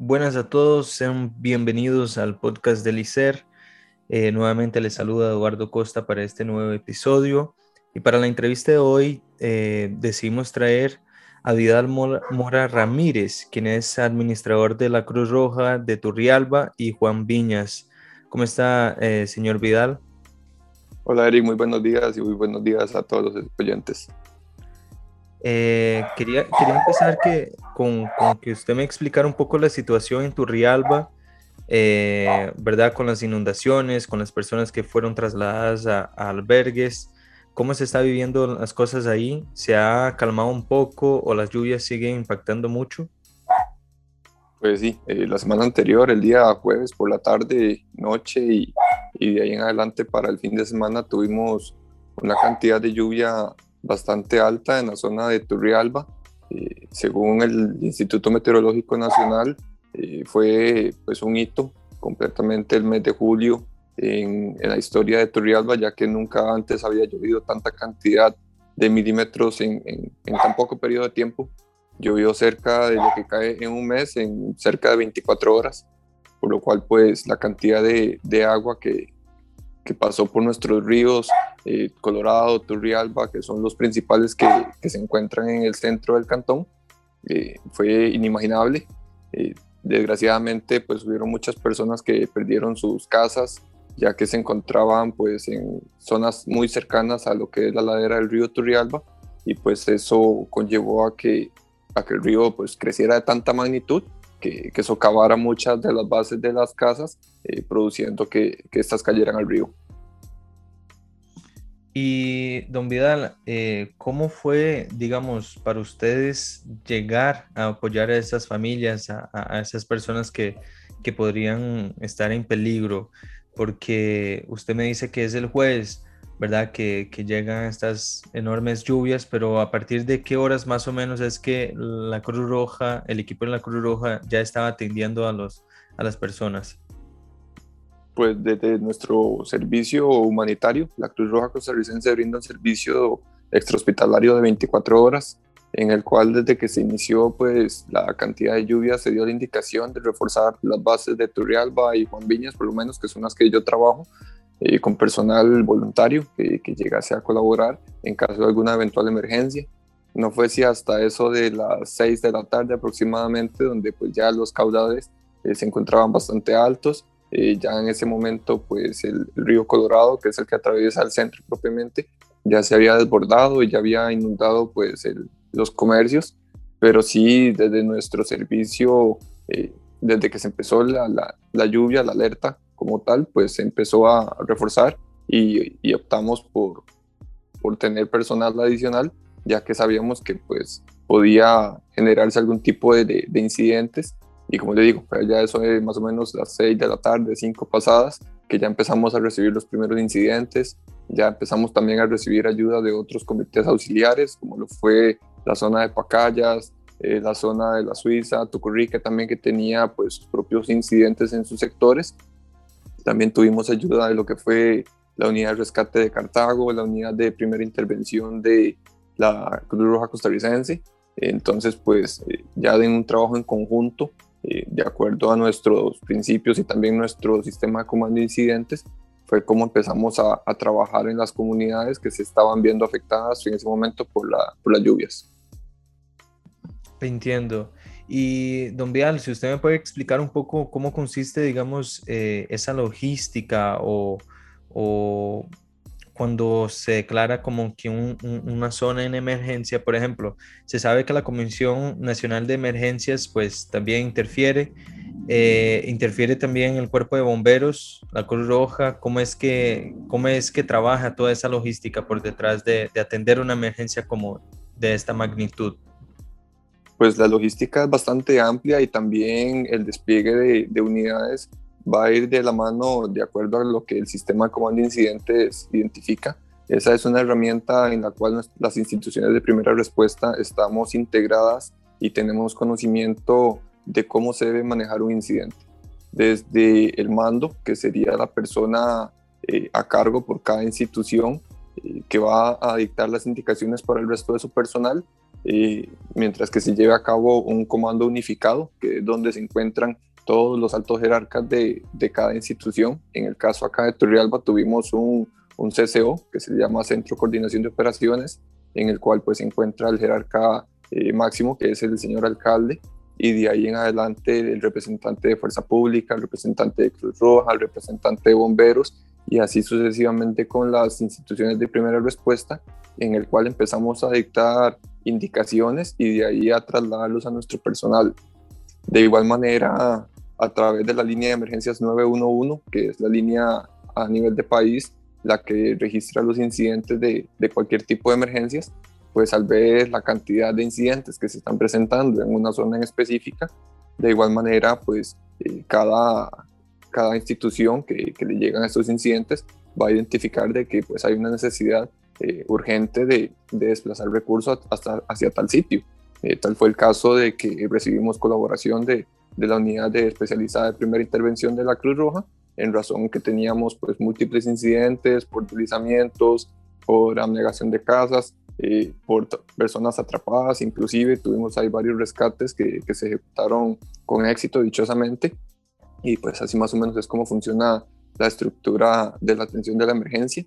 Buenas a todos, sean bienvenidos al podcast del ICER. Eh, nuevamente les saluda Eduardo Costa para este nuevo episodio. Y para la entrevista de hoy eh, decidimos traer a Vidal Mora, Ramírez, quien es administrador de la Cruz Roja de Turrialba, y Juan Viñas. ¿Cómo está, eh, señor Vidal? Hola, Eric, muy buenos días y muy buenos días a todos los oyentes. Eh, quería, empezar que, con, que usted me explicara un poco la situación en Turrialba, eh, ¿verdad? Con las inundaciones, con las personas que fueron trasladadas a albergues ¿Cómo se está viviendo las cosas ahí? ¿Se ha calmado un poco o las lluvias siguen impactando mucho? Pues sí, eh, la semana anterior, el día jueves por la tarde, noche y, y, de ahí en adelante para el fin de semana tuvimos una cantidad de lluvia bastante alta en la zona de Turrialba. Eh, según el Instituto Meteorológico Nacional, eh, fue pues un hito completamente el mes de julio en, la historia de Turrialba, ya que nunca antes había llovido tanta cantidad de milímetros en, tan poco periodo de tiempo. Llovió cerca de lo que cae en un mes, en cerca de 24 horas, por lo cual pues la cantidad de, agua que, que, pasó por nuestros ríos, eh, Colorado, Turrialba, que son los principales que, se encuentran en el centro del cantón, eh, fue inimaginable. Eh, desgraciadamente pues hubieron muchas personas que perdieron sus casas, ya que se encontraban pues en zonas muy cercanas a lo que es la ladera del río Turrialba y pues eso conllevó a que, a que el río pues creciera de tanta magnitud que, que socavara muchas de las bases de las casas, eh, produciendo que, que estas cayeran al río. Y don Vidal, eh, ¿cómo fue, digamos, para ustedes llegar a apoyar a esas familias, a, a esas personas que, que podrían estar en peligro? porque usted me dice que es el jueves, ¿verdad? Que, que, llegan estas enormes lluvias, pero a partir de qué horas más o menos es que la Cruz Roja, el equipo de la Cruz Roja ya estaba atendiendo a, los, a las personas. Pues desde nuestro servicio humanitario, la Cruz Roja costarricense brinda un servicio extrahospitalario de 24 horas en el cual desde que se inició pues la cantidad de lluvia se dio la indicación de reforzar las bases de Turrialba y Juan Viñas, por lo menos que son las que yo trabajo, eh, con personal voluntario que, que, llegase a colaborar en caso de alguna eventual emergencia. No fue si hasta eso de las 6 de la tarde aproximadamente, donde pues ya los caudales eh, se encontraban bastante altos. Eh, ya en ese momento pues el, el río Colorado, que es el que atraviesa el centro propiamente, ya se había desbordado y ya había inundado pues el, los comercios, pero sí desde nuestro servicio, eh, desde que se empezó la, la, lluvia, la alerta como tal, pues se empezó a reforzar y, y, optamos por, por tener personal adicional, ya que sabíamos que pues podía generarse algún tipo de, de, incidentes y como le digo, pues ya eso es más o menos las 6 de la tarde, 5 pasadas, que ya empezamos a recibir los primeros incidentes, ya empezamos también a recibir ayuda de otros comités auxiliares, como lo fue la zona de Pacayas, eh, la zona de la Suiza, Tucurrica también que tenía pues sus propios incidentes en sus sectores. También tuvimos ayuda de lo que fue la unidad de rescate de Cartago, la unidad de primera intervención de la Cruz Roja costarricense. Entonces, pues eh, ya de un trabajo en conjunto, eh, de acuerdo a nuestros principios y también nuestro sistema de comando de incidentes, fue como empezamos a, a, trabajar en las comunidades que se estaban viendo afectadas en ese momento por, la, por las lluvias. Entiendo. Y don Vial, si usted me puede explicar un poco cómo consiste, digamos, eh, esa logística o, o, cuando se declara como que un, una zona en emergencia, por ejemplo, se sabe que la Comisión Nacional de Emergencias pues también interfiere eh, interfiere también el cuerpo de bomberos, la Cruz Roja, ¿cómo es que, cómo es que trabaja toda esa logística por detrás de, atender una emergencia como de esta magnitud? Pues la logística es bastante amplia y también el despliegue de, de unidades va a ir de la mano de acuerdo a lo que el sistema de comando de incidentes identifica. Esa es una herramienta en la cual las instituciones de primera respuesta estamos integradas y tenemos conocimiento de cómo se debe manejar un incidente. Desde el mando, que sería la persona eh, a cargo por cada institución eh, que va a dictar las indicaciones para el resto de su personal, mientras que se lleve a cabo un comando unificado, que es donde se encuentran todos los altos jerarcas de, de cada institución. En el caso acá de Turrialba tuvimos un, un CCO, que se llama Centro de Coordinación de Operaciones, en el cual pues se encuentra el jerarca eh, máximo, que es el señor alcalde, y de ahí en adelante el representante de Fuerza Pública, el representante de Cruz Roja, el representante de Bomberos, y así sucesivamente con las instituciones de primera respuesta, en el cual empezamos a dictar indicaciones y de ahí a trasladarlos a nuestro personal. De igual manera, a través de la línea de emergencias 911, que es la línea a nivel de país, la que registra los incidentes de, de cualquier tipo de emergencias, pues al ver la cantidad de incidentes que se están presentando en una zona en específica, de igual manera, pues eh, cada, cada institución que, que, le llegan a estos incidentes va a identificar de que pues hay una necesidad eh, urgente de, de, desplazar recursos hasta hacia tal sitio. Eh, tal fue el caso de que recibimos colaboración de, la unidad de especializada de primera intervención de la Cruz Roja, en razón que teníamos pues múltiples incidentes por deslizamientos, por abnegación de casas, eh, por personas atrapadas, inclusive tuvimos ahí varios rescates que, que, se ejecutaron con éxito dichosamente y pues así más o menos es como funciona la estructura de la atención de la emergencia.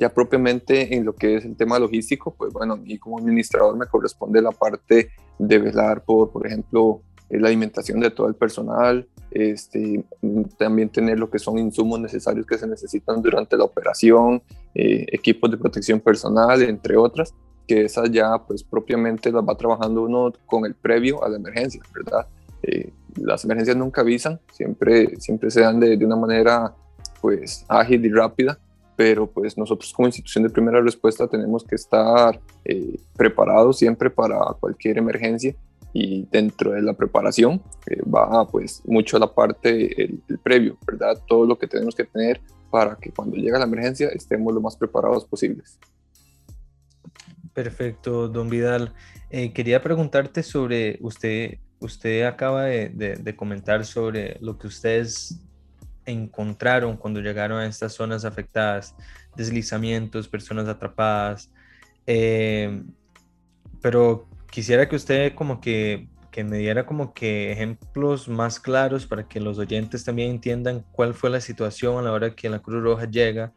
Ya propiamente en lo que es el tema logístico, pues bueno, a mí como administrador me corresponde la parte de velar por, por ejemplo, la alimentación de todo el personal, este, también tener lo que son insumos necesarios que se necesitan durante la operación, eh, equipos de protección personal, entre otras, que esas ya pues propiamente las va trabajando uno con el previo a la emergencia, ¿verdad? Eh, las emergencias nunca avisan, siempre, siempre se dan de, de, una manera pues ágil y rápida, pero pues nosotros como institución de primera respuesta tenemos que estar eh, preparados siempre para cualquier emergencia y dentro de la preparación eh, va pues mucho la parte el, el, previo, ¿verdad? Todo lo que tenemos que tener para que cuando llegue la emergencia estemos lo más preparados posibles. Perfecto, don Vidal. Eh, quería preguntarte sobre, usted, usted acaba de, de, de, comentar sobre lo que ustedes encontraron cuando llegaron a estas zonas afectadas, deslizamientos, personas atrapadas, eh, pero quisiera que usted como que, que, me diera como que ejemplos más claros para que los oyentes también entiendan cuál fue la situación a la hora que la Cruz Roja llega.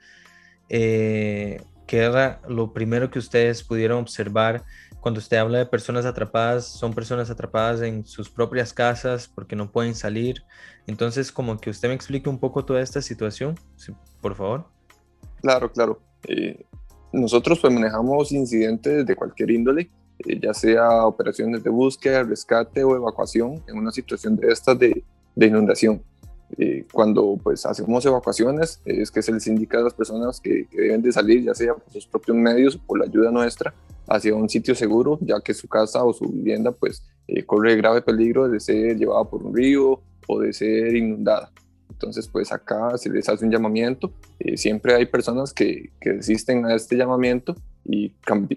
Eh, ¿Qué era lo primero que ustedes pudieron observar cuando usted habla de personas atrapadas? Son personas atrapadas en sus propias casas porque no pueden salir. Entonces, como que usted me explique un poco toda esta situación, por favor. Claro, claro. Eh, nosotros pues manejamos incidentes de cualquier índole eh, ya sea operaciones de búsqueda, rescate o evacuación en una situación de estas de, de inundación. Eh, cuando pues hacemos evacuaciones es que se les indica a las personas que, que, deben de salir ya sea por sus propios medios o por la ayuda nuestra hacia un sitio seguro ya que su casa o su vivienda pues eh, corre grave peligro de ser llevada por un río o de ser inundada. Entonces, pues acá se les hace un llamamiento. Eh, siempre hay personas que, que resisten a este llamamiento y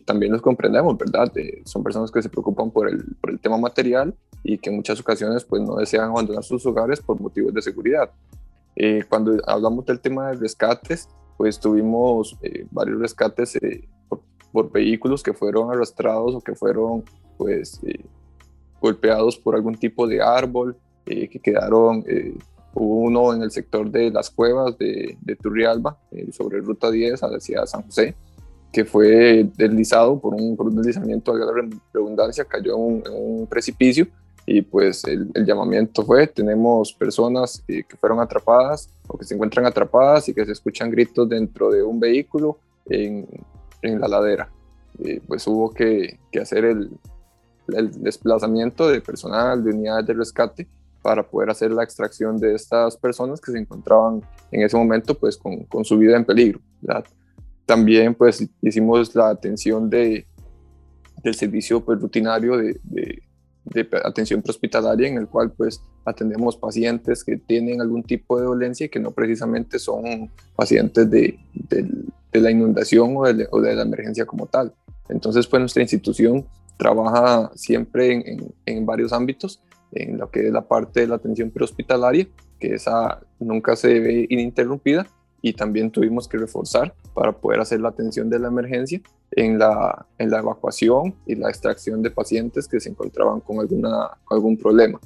también los comprendemos, ¿verdad? Eh, son personas que se preocupan por el, por el tema material y que en muchas ocasiones pues no desean abandonar sus hogares por motivos de seguridad. Eh, cuando hablamos del tema de rescates, pues tuvimos eh, varios rescates eh, por, por, vehículos que fueron arrastrados o que fueron pues eh, golpeados por algún tipo de árbol, eh, que quedaron, hubo uno en el sector de las cuevas de, de Turrialba, sobre Ruta 10 hacia San José, que fue deslizado por un, por un deslizamiento de la redundancia, cayó en un, en un, precipicio y pues el, el, llamamiento fue, tenemos personas que, que, fueron atrapadas o que se encuentran atrapadas y que se escuchan gritos dentro de un vehículo en, en la ladera. Y pues hubo que, que hacer el, el desplazamiento de personal, de unidades de rescate para poder hacer la extracción de estas personas que se encontraban en ese momento pues con, con su vida en peligro. ¿verdad? También pues hicimos la atención de, del servicio pues, rutinario de, de, de, atención prehospitalaria en el cual pues atendemos pacientes que tienen algún tipo de dolencia y que no precisamente son pacientes de, de la inundación o de, de, la emergencia como tal. Entonces pues nuestra institución trabaja siempre en, en, en varios ámbitos, en lo que es la parte de la atención prehospitalaria, que esa nunca se ve ininterrumpida y también tuvimos que reforzar para poder hacer la atención de la emergencia en la, en la evacuación y la extracción de pacientes que se encontraban con alguna, algún problema.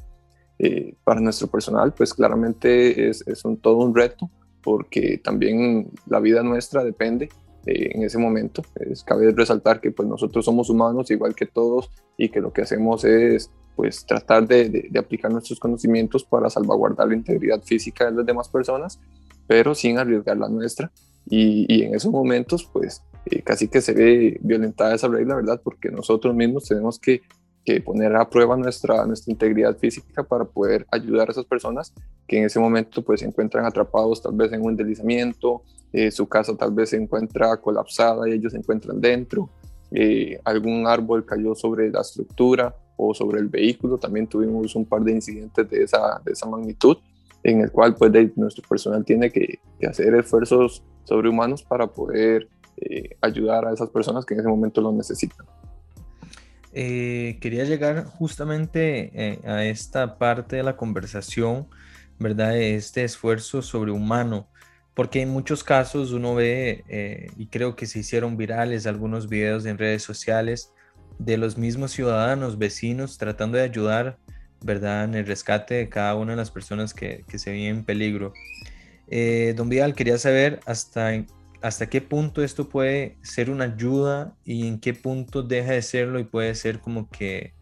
Eh, para nuestro personal, pues claramente es, es un, todo un reto porque también la vida nuestra depende eh, en ese momento. Es, cabe resaltar que pues nosotros somos humanos igual que todos y que lo que hacemos es pues tratar de, de, aplicar nuestros conocimientos para salvaguardar la integridad física de las demás personas, pero sin arriesgar la nuestra. Y, y en esos momentos pues eh, casi que se ve violentada esa regla, ¿verdad? Porque nosotros mismos tenemos que, que, poner a prueba nuestra, nuestra integridad física para poder ayudar a esas personas que en ese momento pues se encuentran atrapados tal vez en un deslizamiento, eh, su casa tal vez se encuentra colapsada y ellos se encuentran dentro, eh, algún árbol cayó sobre la estructura o sobre el vehículo, también tuvimos un par de incidentes de esa, de esa magnitud en el cual pues nuestro personal tiene que, que hacer esfuerzos sobrehumanos para poder eh, ayudar a esas personas que en ese momento lo necesitan. Eh, quería llegar justamente eh, a esta parte de la conversación, ¿verdad? Este esfuerzo sobrehumano, porque en muchos casos uno ve, y creo que se hicieron virales algunos videos en redes sociales, de los mismos ciudadanos, vecinos, tratando de ayudar, ¿verdad? En el rescate de cada una de las personas que, que se ven en peligro. don Vidal, quería saber hasta hasta qué punto esto puede ser una ayuda y en qué punto deja de serlo y puede ser como que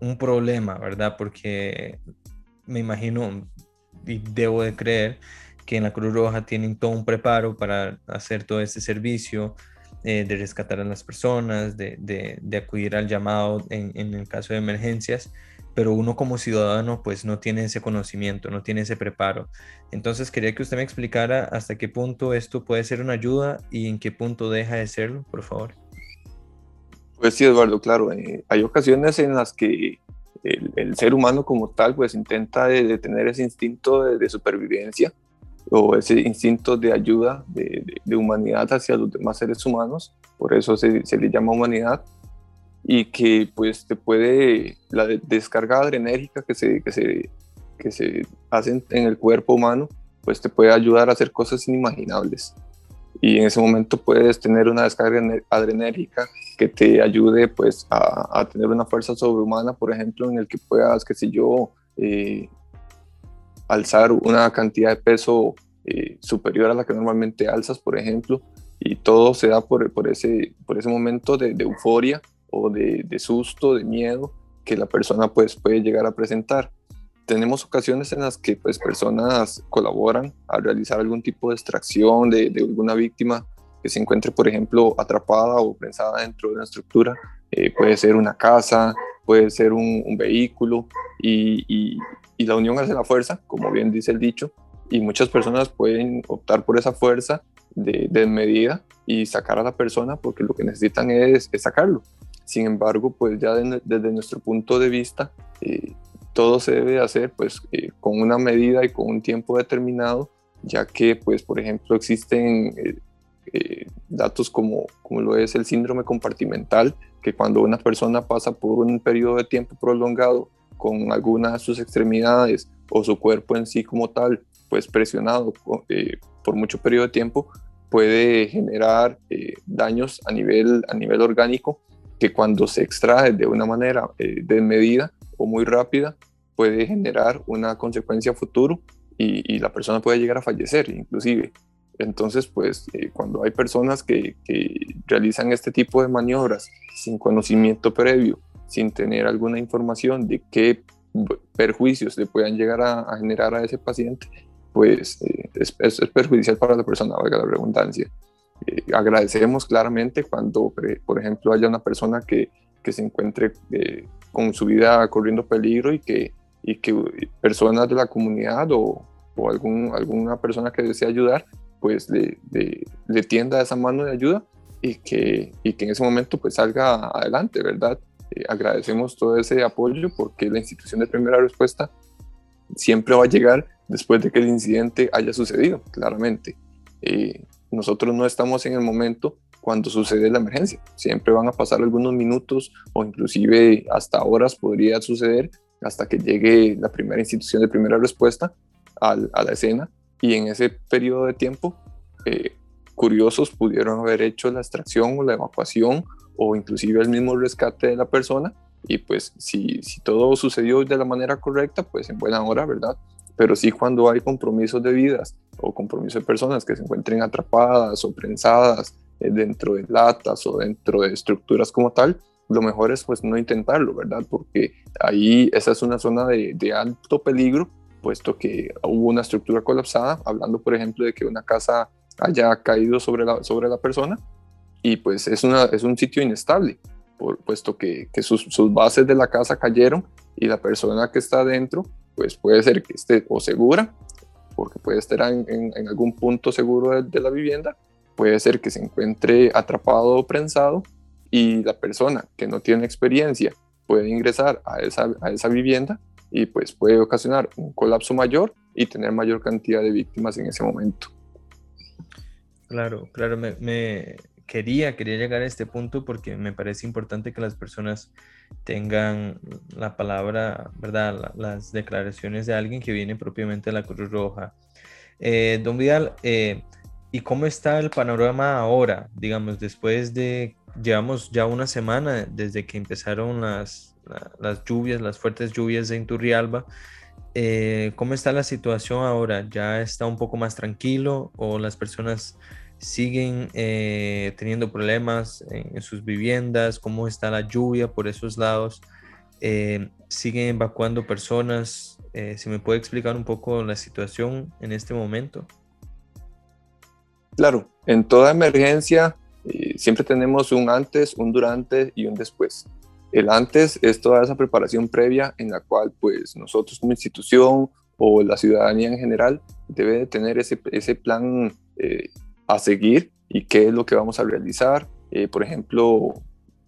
un problema, ¿verdad? Porque me imagino y debo de creer que en la Cruz Roja tienen todo un preparo para hacer todo este servicio, eh, de rescatar a las personas, de, de, acudir al llamado en, en el caso de emergencias pero uno como ciudadano pues no tiene ese conocimiento, no tiene ese preparo. Entonces quería que usted me explicara hasta qué punto esto puede ser una ayuda y en qué punto deja de serlo, por favor. Pues sí, Eduardo, claro, eh, hay ocasiones en las que el, ser humano como tal pues intenta de, tener ese instinto de, supervivencia o ese instinto de ayuda, de, humanidad hacia los demás seres humanos, por eso se, se le llama humanidad, y que pues te puede, la descarga adrenérgica que se, que se, que se hace en el cuerpo humano, pues te puede ayudar a hacer cosas inimaginables. Y en ese momento puedes tener una descarga adrenérgica que te ayude pues a, a tener una fuerza sobrehumana, por ejemplo, en el que puedas, qué sé yo, eh, alzar una cantidad de peso eh, superior a la que normalmente alzas, por ejemplo, y todo se da por, por, ese, por ese momento de euforia o de, susto, de miedo que la persona pues puede llegar a presentar. Tenemos ocasiones en las que pues personas colaboran a realizar algún tipo de extracción de, alguna víctima que se encuentre por ejemplo atrapada o prensada dentro de una estructura. Eh, puede ser una casa, puede ser un, vehículo y, la unión hace la fuerza, como bien dice el dicho, y muchas personas pueden optar por esa fuerza de, de medida y sacar a la persona porque lo que necesitan es, es sacarlo. Sin embargo, pues ya desde nuestro punto de vista, eh, todo se debe hacer pues eh, con una medida y con un tiempo determinado, ya que pues por ejemplo existen eh, datos como, como lo es el síndrome compartimental, que cuando una persona pasa por un periodo de tiempo prolongado con alguna de sus extremidades o su cuerpo en sí como tal, pues presionado por mucho periodo de tiempo, puede generar daños a nivel, a nivel orgánico que cuando se extrae de una manera eh, desmedida o muy rápida puede generar una consecuencia futuro y, la persona puede llegar a fallecer inclusive. Entonces, pues eh, cuando hay personas que, realizan este tipo de maniobras sin conocimiento previo, sin tener alguna información de qué perjuicios le puedan llegar a, generar a ese paciente, pues eh, es, es, perjudicial para la persona, valga la redundancia. Eh, agradecemos claramente cuando, por ejemplo, haya una persona que, que se encuentre eh, con su vida corriendo peligro y que, y que personas de la comunidad o, o algún, alguna persona que desee ayudar, pues le, le, tienda esa mano de ayuda y que, y que en ese momento pues salga adelante, ¿verdad? Eh, agradecemos todo ese apoyo porque la institución de primera respuesta siempre va a llegar después de que el incidente haya sucedido, claramente. Eh, nosotros no estamos en el momento cuando sucede la emergencia. Siempre van a pasar algunos minutos o inclusive hasta horas podría suceder hasta que llegue la primera institución de primera respuesta a la escena y en ese periodo de tiempo eh, curiosos pudieron haber hecho la extracción o la evacuación o inclusive el mismo rescate de la persona y pues si, si todo sucedió de la manera correcta, pues en buena hora, ¿verdad? Pero sí cuando hay compromisos de vidas o compromisos de personas que se encuentren atrapadas o prensadas eh, dentro de latas o dentro de estructuras como tal, lo mejor es pues no intentarlo, ¿verdad? Porque ahí esa es una zona de, de alto peligro, puesto que hubo una estructura colapsada, hablando por ejemplo de que una casa haya caído sobre la, sobre la persona y pues es, una, es un sitio inestable, por, puesto que, que sus, sus, bases de la casa cayeron y la persona que está adentro pues puede ser que esté o segura, porque puede estar en, en, algún punto seguro de, de, la vivienda, puede ser que se encuentre atrapado o prensado y la persona que no tiene experiencia puede ingresar a esa, a esa vivienda y pues puede ocasionar un colapso mayor y tener mayor cantidad de víctimas en ese momento. Claro, claro, me, quería, quería llegar a este punto porque me parece importante que las personas tengan la palabra, ¿verdad? las declaraciones de alguien que viene propiamente de la Cruz Roja. Eh, don Vidal, eh, ¿y cómo está el panorama ahora? Digamos, después de, llevamos ya una semana desde que empezaron las, las lluvias, las fuertes lluvias en Turrialba. Eh, ¿Cómo está la situación ahora? ¿Ya está un poco más tranquilo o las personas siguen eh, teniendo problemas en, sus viviendas, cómo está la lluvia por esos lados, eh, siguen evacuando personas. Eh, si me puede explicar un poco la situación en este momento. Claro, en toda emergencia siempre tenemos un antes, un durante y un después. El antes es toda esa preparación previa en la cual pues nosotros como institución o la ciudadanía en general debe de tener ese, ese plan a seguir y qué es lo que vamos a realizar. Eh, por ejemplo,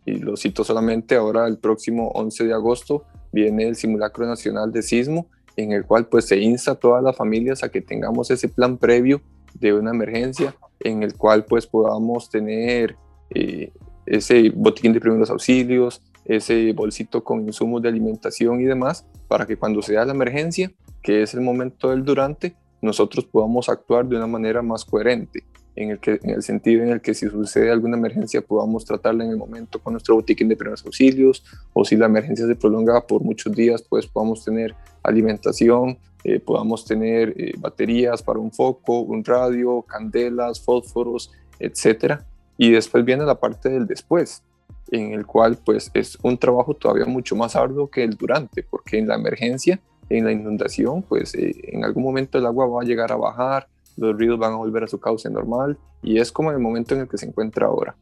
y lo cito solamente, ahora el próximo 11 de agosto viene el simulacro nacional de sismo, en el cual pues se insta a todas las familias a que tengamos ese plan previo de una emergencia, en el cual pues podamos tener eh, ese botiquín de primeros auxilios, ese bolsito con insumos de alimentación y demás, para que cuando sea la emergencia, que es el momento del durante, nosotros podamos actuar de una manera más coherente en el, que, en el sentido en el que si sucede alguna emergencia podamos tratarla en el momento con nuestro botiquín de primeros auxilios o si la emergencia se prolonga por muchos días, pues podamos tener alimentación, eh, podamos tener eh, baterías para un foco, un radio, candelas, fósforos, etcétera. Y después viene la parte del después, en el cual pues es un trabajo todavía mucho más arduo que el durante, porque en la emergencia, en la inundación, pues eh, en algún momento el agua va a llegar a bajar, los ríos van a volver a su cauce normal y es como el momento en el que se encuentra ahora.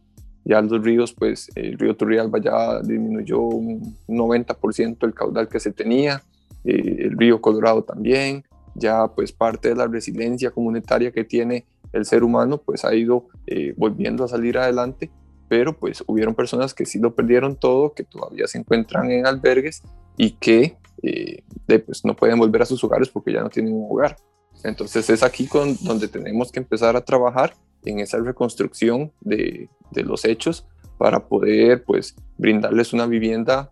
Ya los ríos, pues el río Turrialba ya disminuyó un 90% el caudal que se tenía, eh, el río Colorado también, ya pues parte de la resiliencia comunitaria que tiene el ser humano pues ha ido eh, volviendo a salir adelante, pero pues hubieron personas que sí lo perdieron todo, que todavía se encuentran en albergues y que eh, pues no pueden volver a sus hogares porque ya no tienen un hogar. Entonces es aquí con, donde tenemos que empezar a trabajar en esa reconstrucción de, de los hechos para poder pues brindarles una vivienda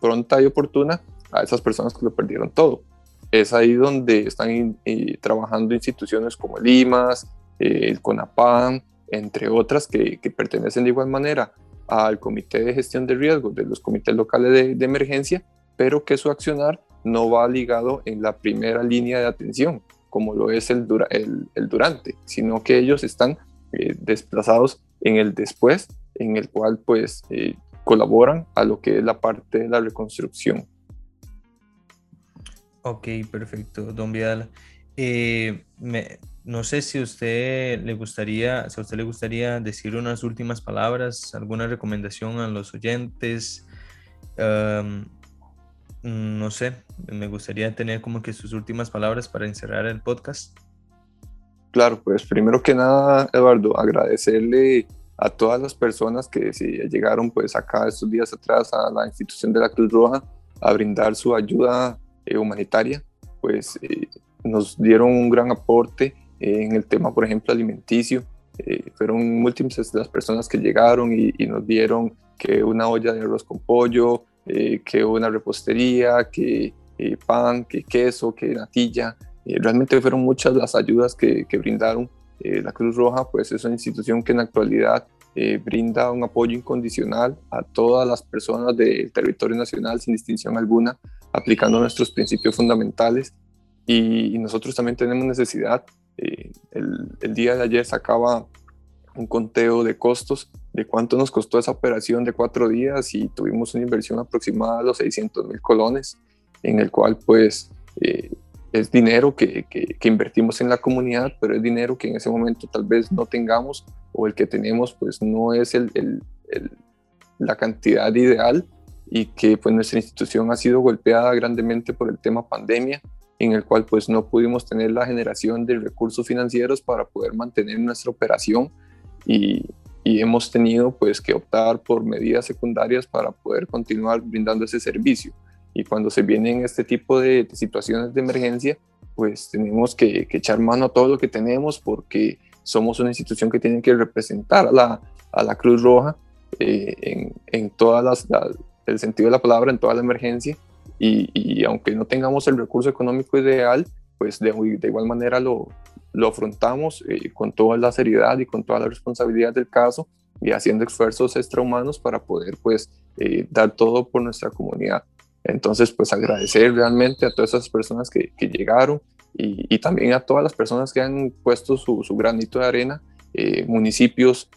pronta y oportuna a esas personas que lo perdieron todo. Es ahí donde están eh, trabajando instituciones como el IMAS, eh, el CONAPAN, entre otras que, que, pertenecen de igual manera al Comité de Gestión de Riesgos de los comités locales de, de emergencia, pero que su accionar no va ligado en la primera línea de atención, como lo es el, el, durante, sino que ellos están eh, desplazados en el después, en el cual pues eh, colaboran a lo que es la parte de la reconstrucción. Ok, perfecto, don Vidal. Eh, no sé si usted le gustaría, si usted le gustaría decir unas últimas palabras, alguna recomendación a los oyentes. No sé, me gustaría tener como que sus últimas palabras para encerrar el podcast. Claro, pues primero que nada, Eduardo, agradecerle a todas las personas que si llegaron pues acá estos días atrás a la institución de la Cruz Roja a brindar su ayuda eh, humanitaria, pues eh, nos dieron un gran aporte en el tema, por ejemplo, alimenticio. Eh, fueron múltiples las personas que llegaron y, y, nos dieron que una olla de arroz con pollo, eh, que una repostería, que eh, pan, que queso, que natilla. realmente fueron muchas las ayudas que, brindaron Eh, la Cruz Roja pues es una institución que en la actualidad eh, brinda un apoyo incondicional a todas las personas del territorio nacional sin distinción alguna, aplicando nuestros principios fundamentales. Y, nosotros también tenemos necesidad. Eh, el, el, día de ayer sacaba un conteo de costos de cuánto nos costó esa operación de cuatro días y tuvimos una inversión aproximada de los 600 mil colones, en el cual pues eh, es dinero que, que, invertimos en la comunidad, pero es dinero que en ese momento tal vez no tengamos o el que tenemos pues no es el, el, la cantidad ideal y que pues nuestra institución ha sido golpeada grandemente por el tema pandemia en el cual pues no pudimos tener la generación de recursos financieros para poder mantener nuestra operación y, y hemos tenido pues que optar por medidas secundarias para poder continuar brindando ese servicio. Y cuando se vienen este tipo de, situaciones de emergencia, pues tenemos que, echar mano a todo lo que tenemos porque somos una institución que tiene que representar a la, a la Cruz Roja eh, en, en todas las, el sentido de la palabra, en toda la emergencia. Y, y, aunque no tengamos el recurso económico ideal, pues de, de igual manera lo, lo afrontamos eh, con toda la seriedad y con toda la responsabilidad del caso y haciendo esfuerzos extrahumanos para poder pues eh, dar todo por nuestra comunidad. Entonces pues agradecer realmente a todas esas personas que, llegaron y, también a todas las personas que han puesto su, granito de arena, eh, municipios,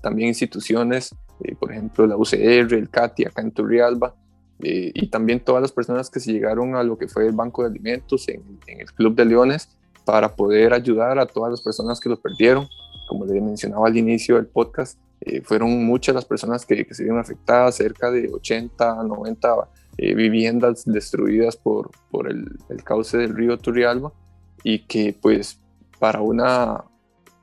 también instituciones, por ejemplo la UCR, el CATI acá en Turrialba, y también todas las personas que se llegaron a lo que fue el Banco de Alimentos en, en el Club de Leones, para poder ayudar a todas las personas que lo perdieron. Como les mencionaba al inicio del podcast, eh, fueron muchas las personas que, se vieron afectadas, cerca de 80, 90 eh, viviendas destruidas por, el, cauce del río Turrialba y que pues para una,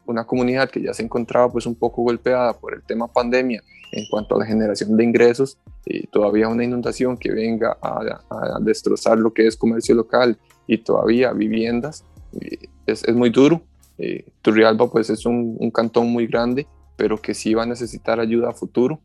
una comunidad que ya se encontraba pues un poco golpeada por el tema pandemia en cuanto a la generación de ingresos, y todavía una inundación que venga a, destrozar lo que es comercio local y todavía viviendas, es, es muy duro. Eh, Turrialba pues es un, cantón muy grande, pero que sí va a necesitar ayuda a futuro,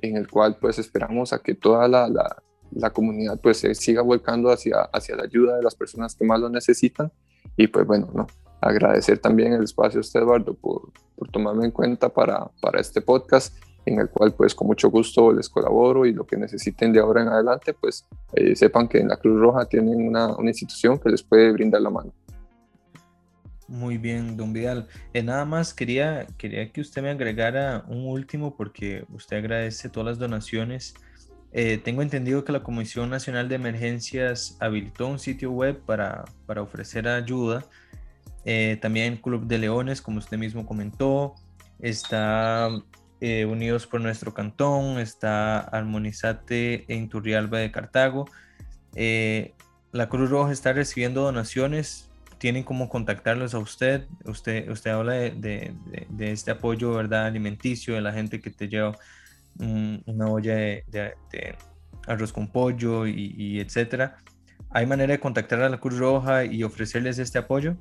en el cual pues esperamos a que toda la, la, la comunidad pues se siga volcando hacia, hacia la ayuda de las personas que más lo necesitan. Y pues bueno, ¿no? agradecer también el espacio a usted, Eduardo, por, por tomarme en cuenta para, para este podcast en el cual pues con mucho gusto les colaboro y lo que necesiten de ahora en adelante pues eh, sepan que en la Cruz Roja tienen una, una institución que les puede brindar la mano. Muy bien, don Vidal. Eh, nada más quería, quería que usted me agregara un último porque usted agradece todas las donaciones. Eh, tengo entendido que la Comisión Nacional de Emergencias habilitó un sitio web para, para ofrecer ayuda. Eh, también Club de Leones, como usted mismo comentó, está Unidos por Nuestro Cantón, está Armonizate en Turrialba de Cartago. la Cruz Roja está recibiendo donaciones tienen como contactarlos a usted. Usted, usted habla de, de, este apoyo ¿verdad? alimenticio, de la gente que te lleva una olla de, arroz con pollo y, etcétera. ¿Hay manera de contactar a la Cruz Roja y ofrecerles este apoyo?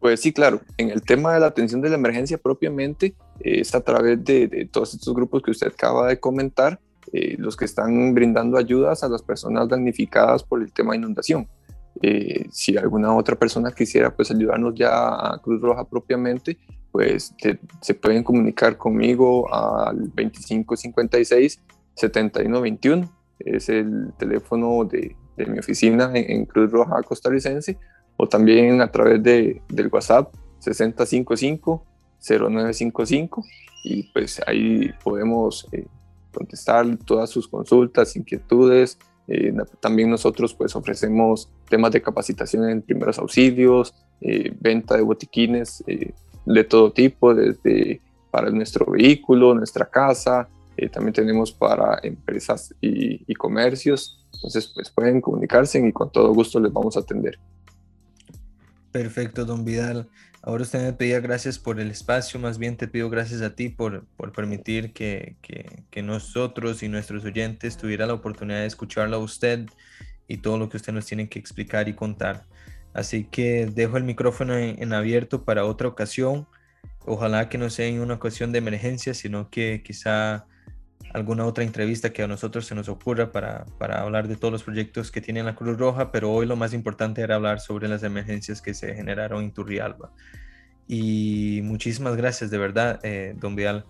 Pues sí, claro. En el tema de la atención de la emergencia propiamente, eh, es a través de, todos estos grupos que usted acaba de comentar, eh, los que están brindando ayudas a las personas damnificadas por el tema de inundación. Eh, si alguna otra persona quisiera pues ayudarnos ya a Cruz Roja propiamente, pues se pueden comunicar conmigo al 2556 7121. Es el teléfono de, de mi oficina en, Cruz Roja costarricense o también a través de, del WhatsApp 6055 0955 y pues ahí podemos eh, contestar todas sus consultas, inquietudes, eh, también nosotros pues ofrecemos temas de capacitación en primeros auxilios, eh, venta de botiquines eh, de todo tipo, desde para nuestro vehículo, nuestra casa, también tenemos para empresas y, y, comercios. Entonces pues pueden comunicarse y con todo gusto les vamos a atender. Perfecto, don Vidal. Ahora usted me pedía gracias por el espacio, más bien te pido gracias a ti por, por permitir que, que, nosotros y nuestros oyentes tuvieran la oportunidad de escucharlo a usted y todo lo que usted nos tiene que explicar y contar. Así que dejo el micrófono en, en abierto para otra ocasión. Ojalá que no sea en una ocasión de emergencia, sino que quizá alguna otra entrevista que a nosotros se nos ocurra para, para, hablar de todos los proyectos que tiene la Cruz Roja, pero hoy lo más importante era hablar sobre las emergencias que se generaron en Turrialba. Y muchísimas gracias, de verdad, eh, don Vial.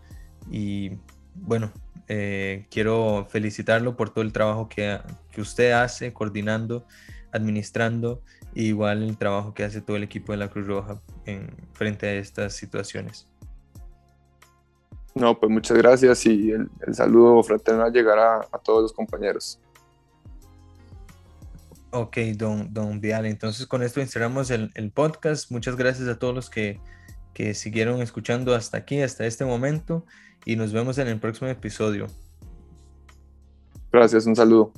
Y bueno, eh, quiero felicitarlo por todo el trabajo que, que usted hace coordinando, administrando, y igual el trabajo que hace todo el equipo de la Cruz Roja en, frente a estas situaciones. No, pues muchas gracias y el, saludo fraternal llegará a todos los compañeros. Ok, don, don Vial. Entonces con esto cerramos el, el, podcast. Muchas gracias a todos los que, que siguieron escuchando hasta aquí, hasta este momento. Y nos vemos en el próximo episodio. Gracias, un saludo.